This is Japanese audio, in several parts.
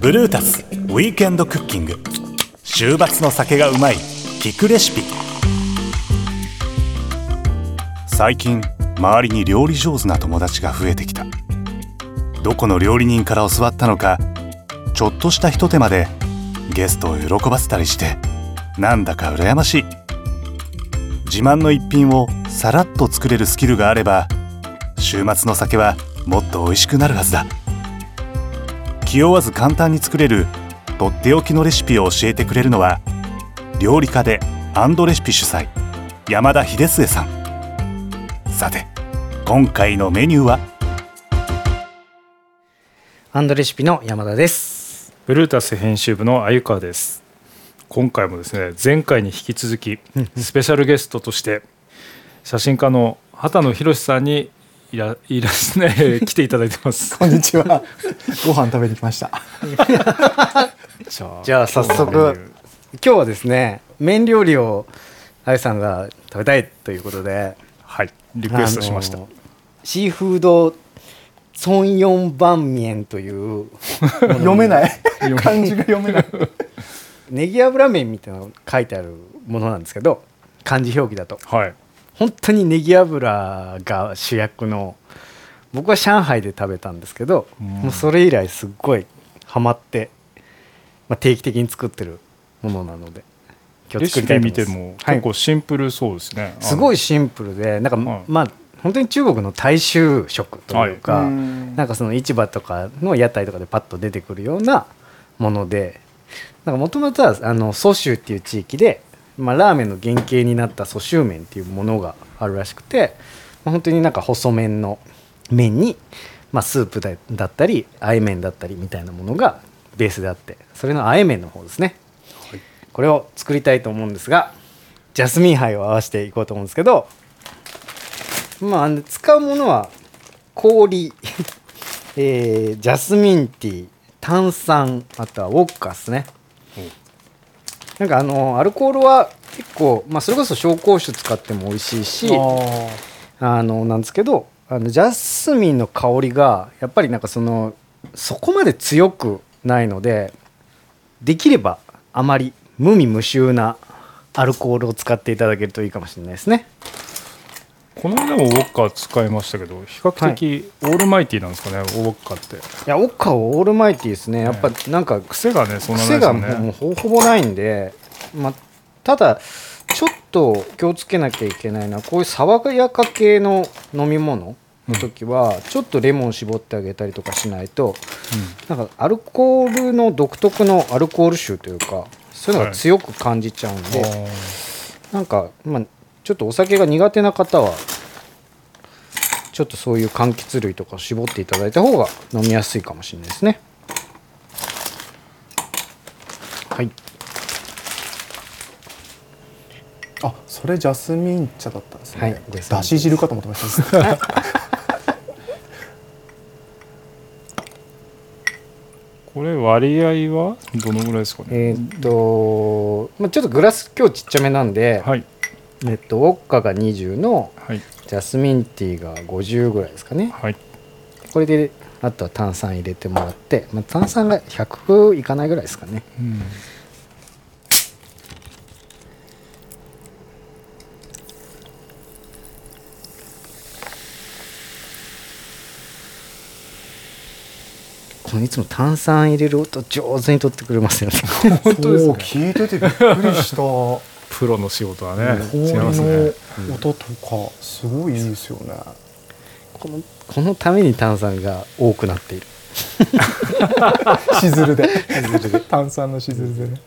ブルータスウィークエンドクッキング。週末の酒がうまい聞くレシピ。最近周りに料理上手な友達が増えてきた。どこの料理人から教わったのかちょっとしたひと手間でゲストを喜ばせたりしてなんだか羨ましい。自慢の一品をさらっと作れるスキルがあれば週末の酒はもっと美味しくなるはずだ。気負わず簡単に作れるとっておきのレシピを教えてくれるのは料理家でアンドレシピ主催山田秀末さん。さて今回のメニューは？アンドレシピの山田です。ブルータス編集部の鮎川です。今回もですね前回に引き続きスペシャルゲストとして写真家の畑野博さんにいらいらすね 来ていただいてますこんにちは。ご飯食べに来ました。じゃあじゃあ早速今日はですね麺料理をあゆさんが食べたいということではいリクエストしました、あのシーフードソンヨンバンミエンという 読めない。漢字が読めない。ネギ油麺みたいなのが書いてあるものなんですけど漢字表記だとはい本当にネギ油が主役の僕は上海で食べたんですけど、うん。もうそれ以来すっごいハマって、まあ、定期的に作ってるものなので今レ日作りたいと思います。はい見ても結構シンプルそうですね、すごいいシンプルでなんか、はい。まあ本当に中国の大衆食というか、はい。なんかその市場とかの屋台とかでパッと出てくるようなものでもともとはあの蘇州っていう地域で、まあ、ラーメンの原型になった蘇州麺っていうものがあるらしくて、まあ、本当になんか細麺の麺に、まあ、スープだだったりあえ麺だったりみたいなものがベースであってそれのあえ麺の方ですね、これを作りたいと思うんですがジャスミン杯を合わせていこうと思うんですけどまああの使うものは氷、えージャスミンティー炭酸あとはウォッカですねなんかあのアルコールは結構、まあ、それこそ紹興酒使っても美味しいしあのなんですけどあのジャスミンの香りがやっぱりなんかそのそこまで強くないのでできればあまり無味無臭なアルコールを使っていただけるといいかもしれないですね。この間もウォッカー使いましたけど比較的オールマイティーなんですかね、ウォッカーって。いやオッカーはオールマイティーですね。やっぱなんか癖がねそんなない癖がもうほぼほぼないんで、まあ、ただちょっと気をつけなきゃいけないのはこういう爽やか系の飲み物の時はちょっとレモン絞ってあげたりとかしないと、なんかアルコールの独特のアルコール臭というかそういうのが強く感じちゃうんで、あなんか、まあ、ちょっとお酒が苦手な方はちょっとそういう柑橘類とか絞っていただいた方が飲みやすいかもしれないですね。はい。あ、それジャスミン茶だったんですね。はいだし汁かと思ってました。これ割合はどのぐらいですかね、えーっと、まあ、ちょっとグラス今日ちっちゃめなんで、はいえっと、ウォッカが20のはい。ジャスミンティーが50ぐらいですかね。はい。これであとは炭酸入れてもらって、まあ、炭酸が100いかないぐらいですかね。うん。このいつも炭酸入れる音上手に取ってくれますよね。本当です聞いててびっくりした。プロの仕事はね、氷の音とかすごいいいですよね。このこのために炭酸が多くなっている しずるで。炭酸のしずるでね。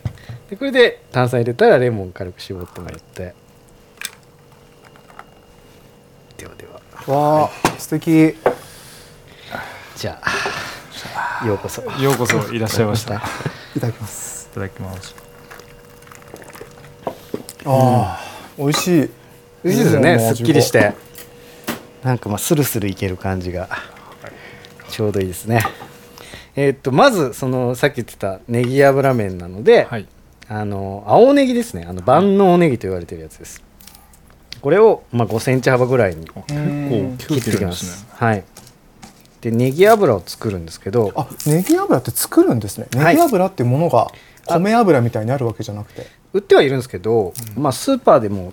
でこれで炭酸入れたらレモン軽く絞ってもらってではではわあ、素敵。じゃあようこそようこそいらっしゃいましたい いただきます。ただきますああ、美味しい。美味しいですよね。ねすっきりして。なんかまあスルスルいける感じが。ちょうどいいですね。えーっとまずそのさっき言ってたネギ油麺なので、はい。あの青ネギですね。あの万能ネギと言われてるやつです。これを、まあ、5センチ幅ぐらいに切っていきます。はい。でネギ油を作るんですけど。あネギ油って作るんですね。はい。ネギ油っていうものが米油みたいにあるわけじゃなくて売ってはいるんですけど、まあ、スーパーでも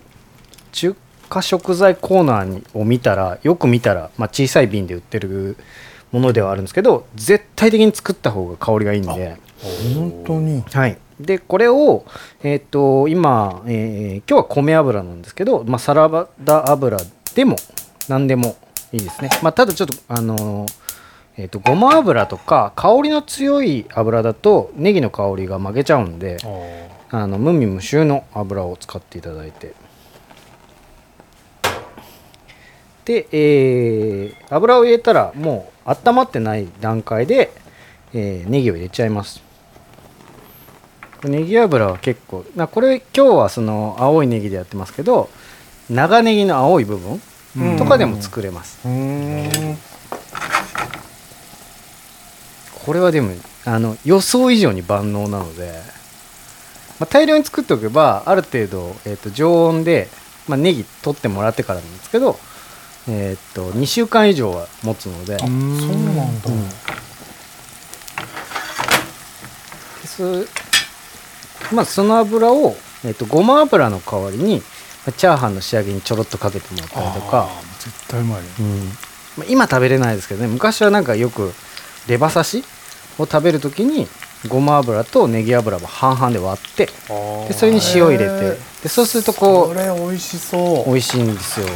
中華食材コーナーにを見たらよく見たら、まあ、小さい瓶で売ってるものではあるんですけど絶対的に作った方が香りがいいんで、本当に？はい、でこれを、えー、と今、えー今日は米油なんですけど、まあ、サラダ油でも何でもいいですね、まあ、ただちょっとあのーえー、とごま油とか香りの強い油だとネギの香りが負けちゃうんでああの無味無臭の油を使っていただいて。で、えー油を入れたらもう温まってない段階で、えーネギを入れちゃいます。ネギ油は結構なこれ今日はその青いネギでやってますけど長ネギの青い部分うん。とかでも作れます、これはでもあの予想以上に万能なので、まあ、大量に作っておけばある程度、えー、と常温で、まあ、ネギ取ってもらってからなんですけど、えー、と2週間以上は持つので。あそうなんだ。うん。まあ、その油を、えー、とごま油の代わりにまあチャーハンの仕上げにちょろっとかけてもらったりとか。絶対うまいねうん。まあ、今食べれないですけどね。昔はなんかよくレバ刺しを食べる時にごま油とネギ油を半々で割ってでそれに塩入れてでそうするとここれ美味しそう。う美味しいんですよ。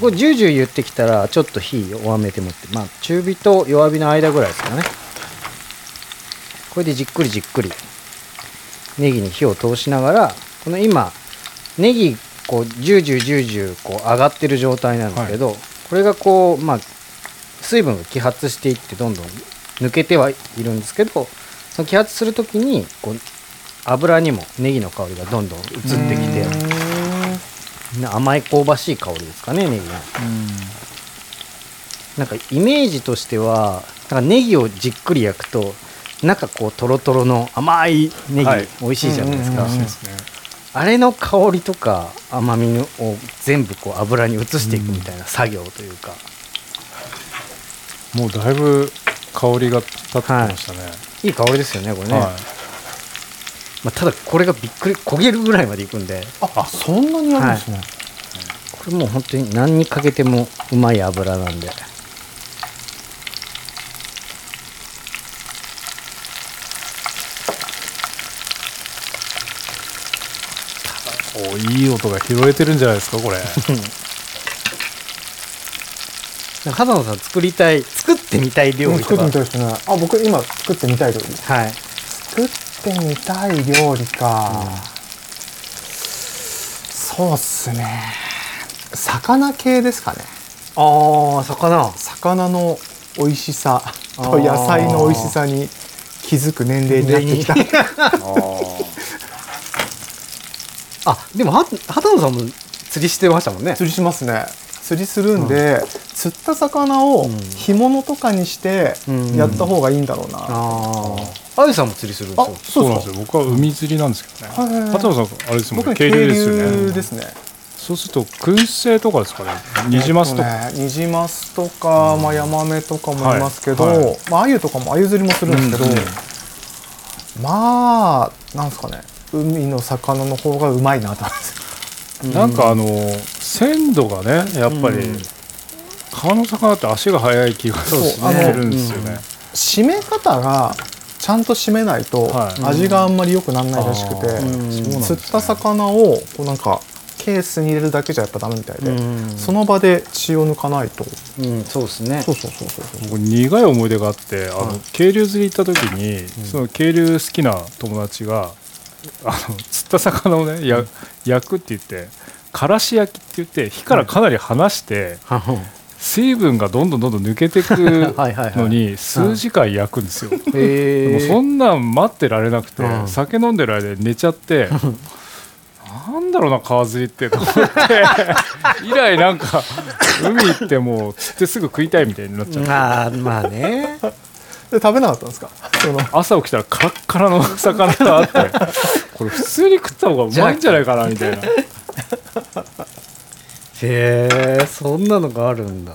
これジュージュー言ってきたらちょっと火弱めてもってまあ中火と弱火の間ぐらいですかね。これでじっくりじっくりネギに火を通しながらこの今ネギこうジュージュージュージューこう上がってる状態なんですけど、これがこうまあ水分が揮発していってどんどん抜けてはいるんですけどその揮発する時にこう油にもネギの香りがどんどん移ってきてね甘い香ばしい香りですかねネギのなんかイメージとしてはなんかネギをじっくり焼くと中こうトロトロの甘いネギ、はい。美味しいじゃないですか、うんうんうんうんですね。あれの香りとか甘みを全部こう油に移していくみたいな作業というか、もうだいぶ香りが立ってきましたね。い。い香りですよねこれね、はい。まあ、ただこれがびっくり焦げるぐらいまでいくんで。あそんなにあるんですね、これもう本当に何にかけてもうまい油なんで。おいい音が拾えてるんじゃないですかこれ 畑野さん作りたい作ってみたい料うん理とか。作ってみたいですね。あ僕今作ってみたい料理。はい。作ってみたい料理か、そうっすね。魚系ですかね。ああ魚。魚の美味しさ。と野菜の美味しさに気づく年齢になってきた。あでもは畑野さんも釣りしてましたもんね。釣りしますね。釣りするんで、釣った魚をうん。干物とかにしてうん。やった方がいいんだろうな、あああゆさんも釣りするんですそうなんですよ。僕は海釣りなんですけどね。はいはいはい。畑野さんあれですもんね。渓流ですよね。ですね。そうすると燻製とかですかね。ニジマスとか、ニジマスとか、まあ、ヤマメとかもい。ますけど、はい。はいまあ鮎とかも鮎釣りもするんですけど、うんうんまあなんですかね。海の魚の方がうまいなと思いますなんかあの鮮度がねやっぱり、うん川の魚って足が速い気がするんですよね。締め方がちゃんと締めないとはい。味があんまり良くならないらしくて、うん。ね。釣った魚をこうなんかケースに入れるだけじゃやっぱダメみたいで、うん。その場で血を抜かないと。うんそうですね。そうそうそうそう僕苦い思い出があってあの、はい。渓流釣り行った時に、その渓流好きな友達があの釣った魚をねや焼くって言ってからし焼きって言って火からかなり離して、は水分がどんどんどんどん抜けてく はいはいはい。のに数時間焼くんですよ。へえでもそんなん待ってられなくて、うん。酒飲んでる間に寝ちゃって なんだろうな川釣りってと思って。以来なんか海行ってもう釣ってすぐ食いたいみたいになっちゃって、ああまあね。で食べなかったんですか？その。朝起きたらカラッカラの魚があってこれ普通に食った方がうまいんじゃないかなみたいなへえそんなのがあるんだ。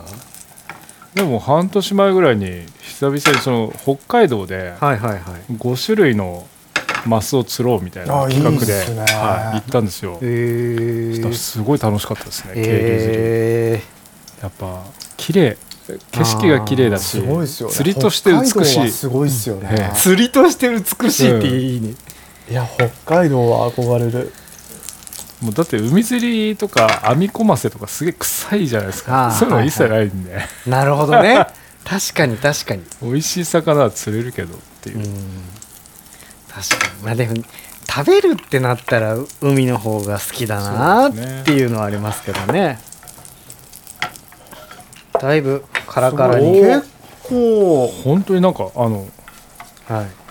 でも半年前ぐらいに久々にその北海道ではいはいはい。5種類のマスを釣ろうみたいなあ企画でいいっすね。はい、行ったんですよ、へそしたらえすごい楽しかったですね渓流釣り。えやっぱ綺麗。景色が綺麗だしすごいですよね。釣りとして美し北海道はいいすごいですよね、ええ釣りとして美しいっていいね、いや北海道は憧れるもうだって海釣りとか網コマセとかすげえ臭いじゃないですか。そういうのは一切ないんで、なるほどね。確かに確かに。美味しい魚は釣れるけどっていう。う、ん。確かに。まあでも食べるってなったら海の方が好きだなっていうのはありますけどね。だいぶカラカラに。結構本当になんかあのはい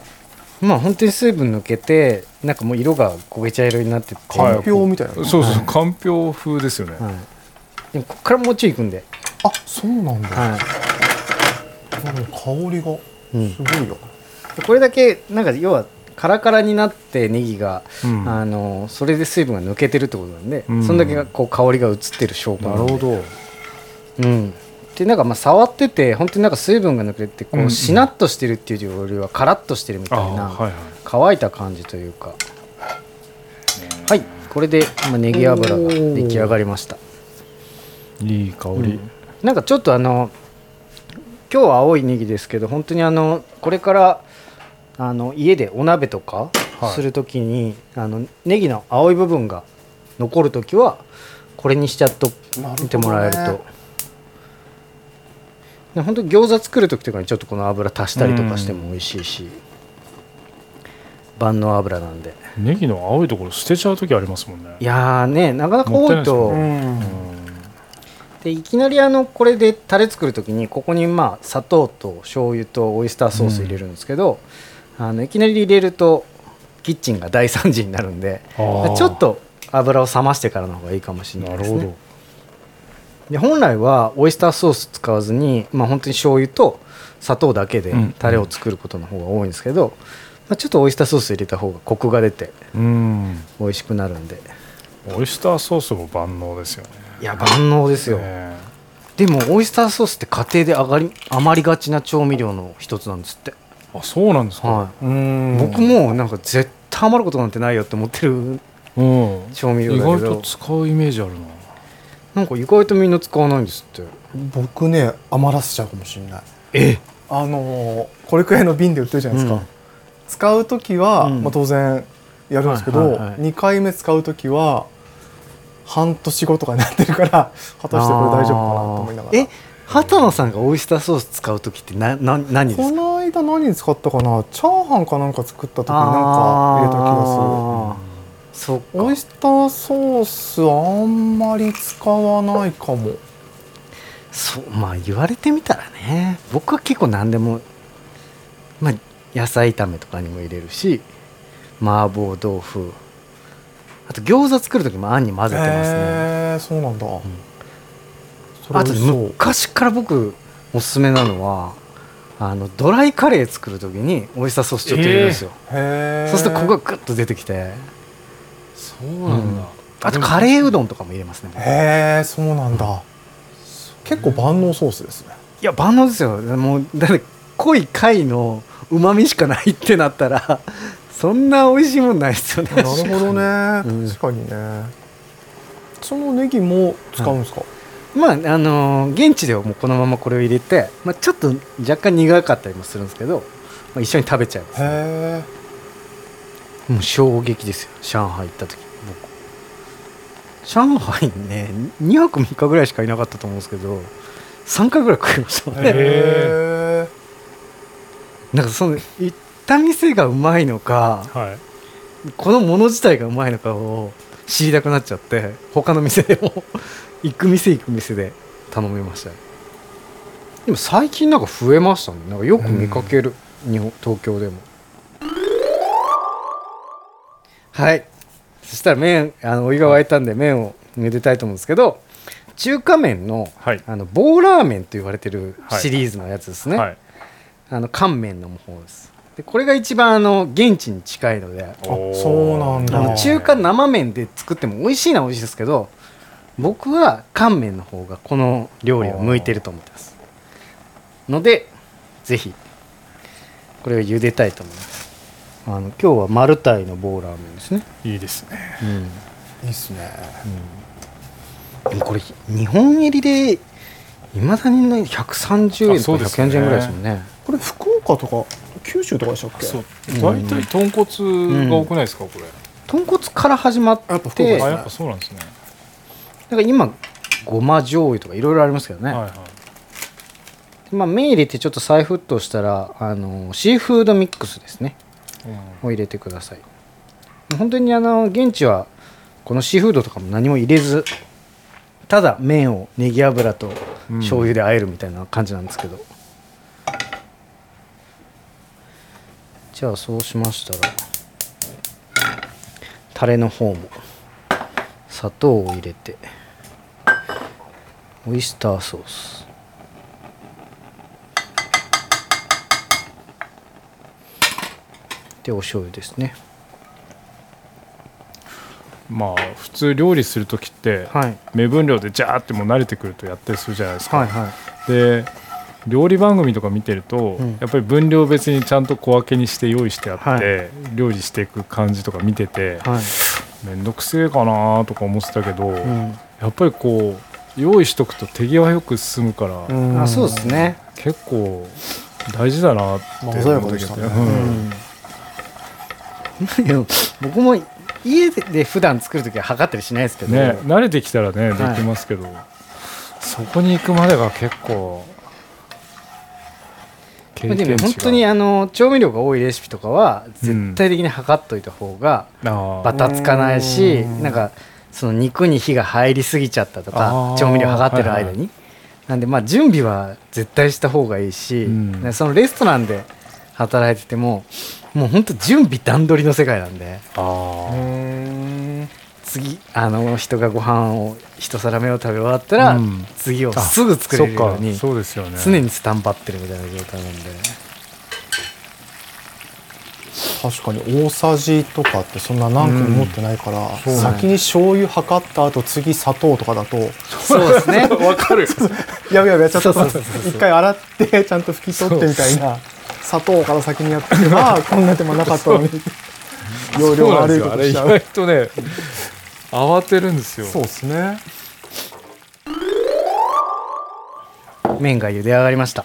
まあ本当に水分抜けてなんかもう色が焦げ茶色になってって、はい。かんぴょうみたいな、そうそうかんぴょう風ですよね、はい。でもこっからもうちょいいくんで、あそうなんだ、はでも香りがいうん。すごいよ、これだけなんか要はカラカラになってネギが、うん。あのそれで水分が抜けてるってことなんで、うん。そんだけがこう香りが移ってる証拠なるほど。うんでなんかまあ触ってて本当になんか水分が抜けてこうしなっとしてるっていうよりはカラッとしてるみたいな、あはいはい。乾いた感じというか。はいこれで、まあ、ネギ油が出来上がりました。いい香り、なんかちょっとあの今日は青いネギですけど本当にあのこれからあの家でお鍋とかはい。するときに、あのネギの青い部分が残るときはこれにしちゃっと見てもらえるとで本当に餃子作るときとかにちょっとこの油足したりとかしても美味しいし、万能油なんで。ネギの青いところ捨てちゃう時ありますもんね。いやーねなかなか多いと。でいきなりあのこれでタレ作る時にここにまあ砂糖と醤油とオイスターソース入れるんですけど、あのいきなり入れるとキッチンが大惨事になるんでちょっと油を冷ましてからの方がいいかもしれなですね。ないるほどで本来はオイスターソース使わずに、まあ、本当に醤油と砂糖だけでうん。タレを作ることの方が多いんですけど、まあ、ちょっとオイスターソース入れた方がコクが出てうん。美味しくなるんで。オイスターソースも万能ですよね。いや万能ですよ、ねでもオイスターソースって家庭で上がり余りがちな調味料の一つなんですって、あそうなんですか、はい。うん。僕もなんか絶対余ることなんてないよって思ってるうん、調味料意だけど。外と使うイメージあるななんか意外とみんな使わないんですって。僕ね余らせちゃうかもしれない。え？あのーこれくらいの瓶で売ってるじゃないですか、うん。使う時は、うん。まあ、当然やるんですけど、はいはいはい2回目使う時は半年後とかになってるから 果たしてこれ大丈夫かなと思いながら。え？畑野さんがオイスターソース使う時ってなな何ですか？この間何に使ったかな？チャーハンかなんか作った時になんか入れた気があーそっするオイかスターソースあんまり使わないかも。そうまあ言われてみたらね。僕は結構何でもまあ野菜炒めとかにも入れるし麻婆豆腐。あと餃子作る時もあんに混ぜてますね、へえそうなんだ、それあと昔から僕おすすめなのはあのドライカレー作る時にオイスターソースちょっと入れるんですよ、へえそうするとここがグッと出てきてそうなんだ、あとカレーうどんとかも入れますね僕。へえそうなんだ。結構万能ソースですね。いや万能ですよ。もうだって濃い貝のうまみしかないってなったらそんな美味しいもんないですよね。なるほどね、うん。確かにね。そのネギも使うんですか、まああのー現地ではもうこのままこれを入れて、まあ、ちょっと若干苦かったりもするんですけど、まあ、一緒に食べちゃいます。へえもう衝撃ですよ。上海行った時。僕。上海にね2泊3日ぐらいしかいなかったと思うんですけど3回ぐらい食いましたもんね。へえなんかその行った店がうまいのかはい。このもの自体がうまいのかを知りたくなっちゃって他の店でも 行く店行く店で頼みました。ねでも最近なんか増えましたね。なんかよく見かける、日本東京でもはい。そしたら麺あのお湯が沸いたんで麺を茹でたいと思うんですけど中華麺のはい。あの棒ラーメンと言われてるはい。シリーズのやつですね、はい。あの乾麺の方です。でこれが一番あの現地に近いのであそうなんだ。中華生麺で作っても美味しいのは美味しいですけど僕は乾麺の方がこの料理は向いてると思ってます。のでぜひこれを茹でたいと思いますあの今日はマルタイの棒ラーメンですね、いいですね。うん。いいっすね。でもこれ日本入りでいまだにね130円とかあそうですね。140円ぐらいですもんね。これ福岡とか九州とかでしたっけ？そう。うん。大体豚骨が多くないですかこれ。豚骨から始まっやっぱ福岡てですね。あやっぱそうなんですね。だから今ごま醤油とかいろいろありますけどね、はいはい。まあ、麺入れてちょっと再沸騰したらあのシーフードミックスですね。うんを入れてください。本当にあの現地はこのシーフードとかも何も入れずただ麺をネギ油とうん。醤油で和えるみたいな感じなんですけど、じゃあそうしましたらタレの方も砂糖を入れてオイスターソースでお醤油ですね。まあ普通料理する時ってはい。目分量でジャーってもう慣れてくるとやったりするじゃないですか、はいはい。で料理番組とか見てると、うん。やっぱり分量別にちゃんと小分けにして用意してあって、はい。料理していく感じとか見ててはい、面倒くせえかなとか思ってたけど、うん。やっぱりこう用意しとくと手際よく進むから、ん。あそうですね。結構大事だなってまあ鮮やかでしたね僕も家で普段作る時は測ったりしないですけど、ね慣れてきたらねではい。きますけど、そこに行くまでが結構経験値が。も本当にあの調味料が多いレシピとかは絶対的に測っといた方がバタつかないしうんなんかその肉に火が入りすぎちゃったとか調味料測ってる間に、はいなんでまあ準備は絶対した方がいいし、うん。ねそのレストランで働いててももう本当準備段取りの世界なんで。あうー。ん次あの人がご飯を一皿目を食べ終わったら、うん。次をすぐ作れるようにそうですよね。常にスタンバってるみたいな状態なんで。確かに大さじとかってそんな何個も持ってないから、うん。先に醤油測った後次砂糖とかだとそうですね。わかる。やべやべやっちゃった。そうそうそうそう一回洗ってちゃんと拭き取ってみたいな砂糖から先にやって ればこんな手間なかったのに。容量悪いことしちゃう。そうなんですよあれ意外とね慌てるんですよ。そうですね。麺が茹で上がりました。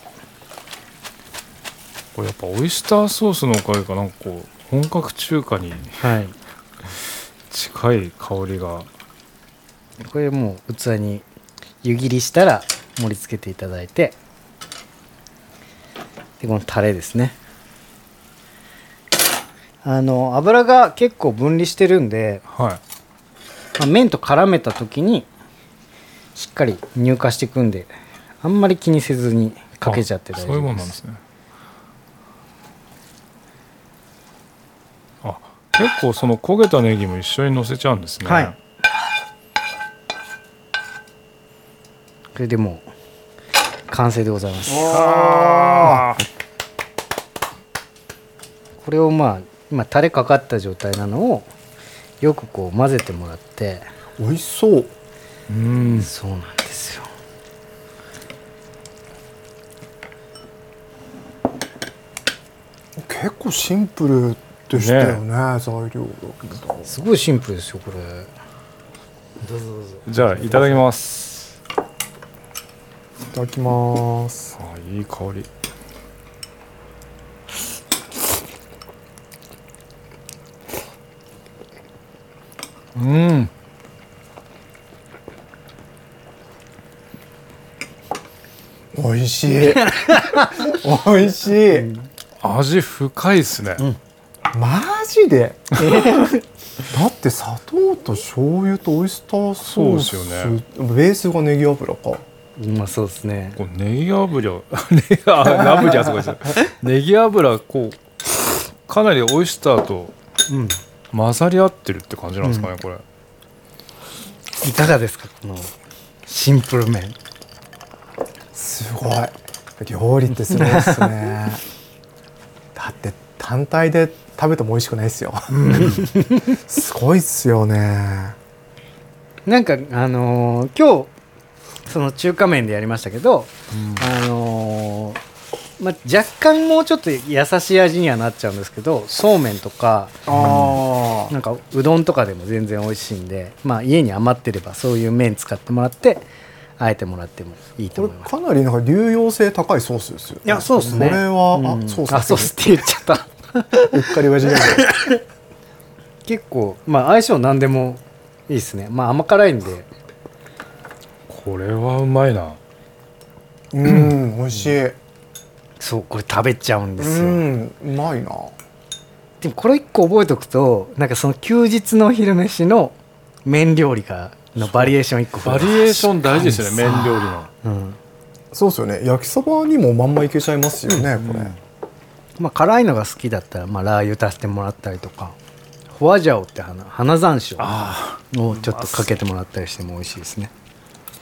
これやっぱオイスターソースのおかげかな。んかこう本格中華にはい。近い香りが。これもう器に湯切りしたら盛り付けていただいてでこのタレですね。あの油が結構分離してるんで、はい。まあ麺と絡めた時にしっかり乳化していくんであんまり気にせずにかけちゃって大丈夫です。あそういうもんなんですね。あ結構その焦げたネギも一緒に乗せちゃうんですね。はい。これでもう完成でございます。あこれをまあ今タレかかった状態なのをよくこう混ぜてもらって。美味しそう。ーうん。そうなんですよ。結構シンプルでしたよね材料だけど。すごいシンプルですよこれ。どうぞどうぞ。じゃあいただきます。いただきます。あいい香り。うん。美味しい。美味しい。味深いですね、マジで？だって砂糖と醤油とオイスターソースそうです。よねベースがネギ油かうまそうですね。こうネギ油。ネギあ油はすごいですネギ油こうかなりオイスターとうん。混ざり合ってるって感じなんですかね、これ。いかがですかこのシンプル麺。すごい。料理ってすごいですね。だって単体で食べても美味しくないですよ。すごいっすよね。なんかあのー今日その中華麺でやりましたけど、あのーまあ、若干もうちょっと優しい味にはなっちゃうんですけどそうめんとかあなんかうどんとかでも全然美味しいんで、まあ、家に余ってればそういう麺使ってもらってあえてもらってもいいとこ思います。れかなりなんか流用性高いソースですよ、ね。いやそうですね。これは、うん。あソースあソースって言っちゃった。うっかり親父 結構まあ相性何でもいいですね。まあ甘辛いんでこれはうまいな。うん美味しい。そうこれ食べちゃうんですうよ、んうまいな。でもこれ一個覚えておくとなんかその休日の昼飯の麺料理がのバリエーション一個増バリエーション大事ですよね麺料理の。うん。そうですよね。焼きそばにもまんまいけちゃいますよね、これ。まあ、辛いのが好きだったら、まあ、ラー油足してもらったりとかホワジャオって花花山椒をちょっとかけてもらったりしても美味しいですね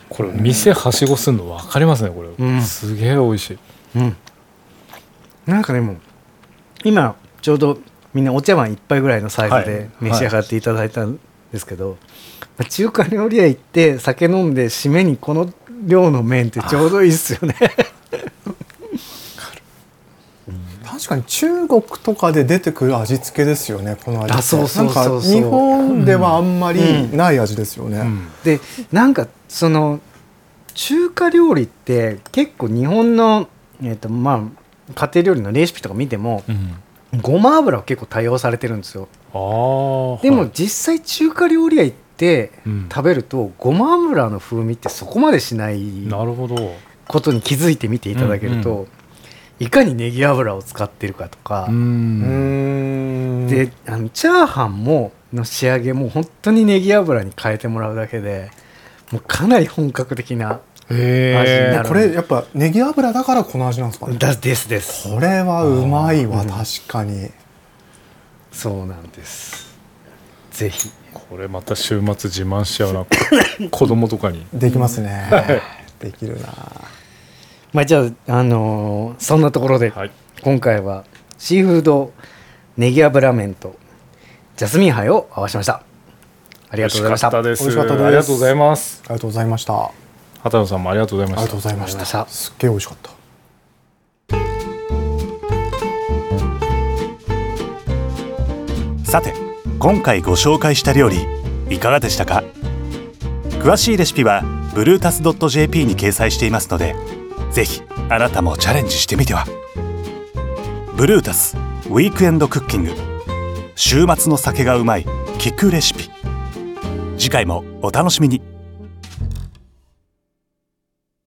これ店はしごすんの分かりますねこれ、うん。すげえ美味しい。うん。なんかでも今ちょうどみんなお茶碗一杯ぐらいのサイズで召し上がっていただいたんですけど、まあ中華料理屋行って酒飲んで締めにこの量の麺ってちょうどいいっすよね確かに中国とかで出てくる味付けですよねこの味あそう日本ではあんまりない味ですよね、うん。でなんかその中華料理って結構日本の、えーとまあ、家庭料理のレシピとか見てもうん。ごま油を結構多用されてるんですよ。でも実際中華料理屋行ってうん。食べるとごま油の風味ってそこまでしないなるほど。ことに気づいてみていただけると、うんいかにネギ油を使ってるかとか、であのチャーハンもの仕上げも本当にネギ油に変えてもらうだけでもうかなり本格的な味にへなる。これやっぱネギ油だからこの味なんですかね？だですです。これはうまいわうん。確かに。そうなんです。ぜひ。これまた週末自慢しちゃうな。子供とかに。できますね。できるなまあじゃあ、あのーそんなところで、はい。今回はシーフードネギ油麺とジャスミン杯を合わせました。ありがとうございました。美味しかったです。ありがとうございます。ありがとうございました。あ畑野さんもありがとうございりました。ありがとうございました。たすっげえ美味しかった。さて今回ご紹介した料理いかがでしたか？詳しいレシピは bluetas.jp に掲載していますのでぜひあなたもチャレンジしてみては。ブルータスウィークエンドクッキング週末の酒がうまい聞くレシピ。次回もお楽しみに。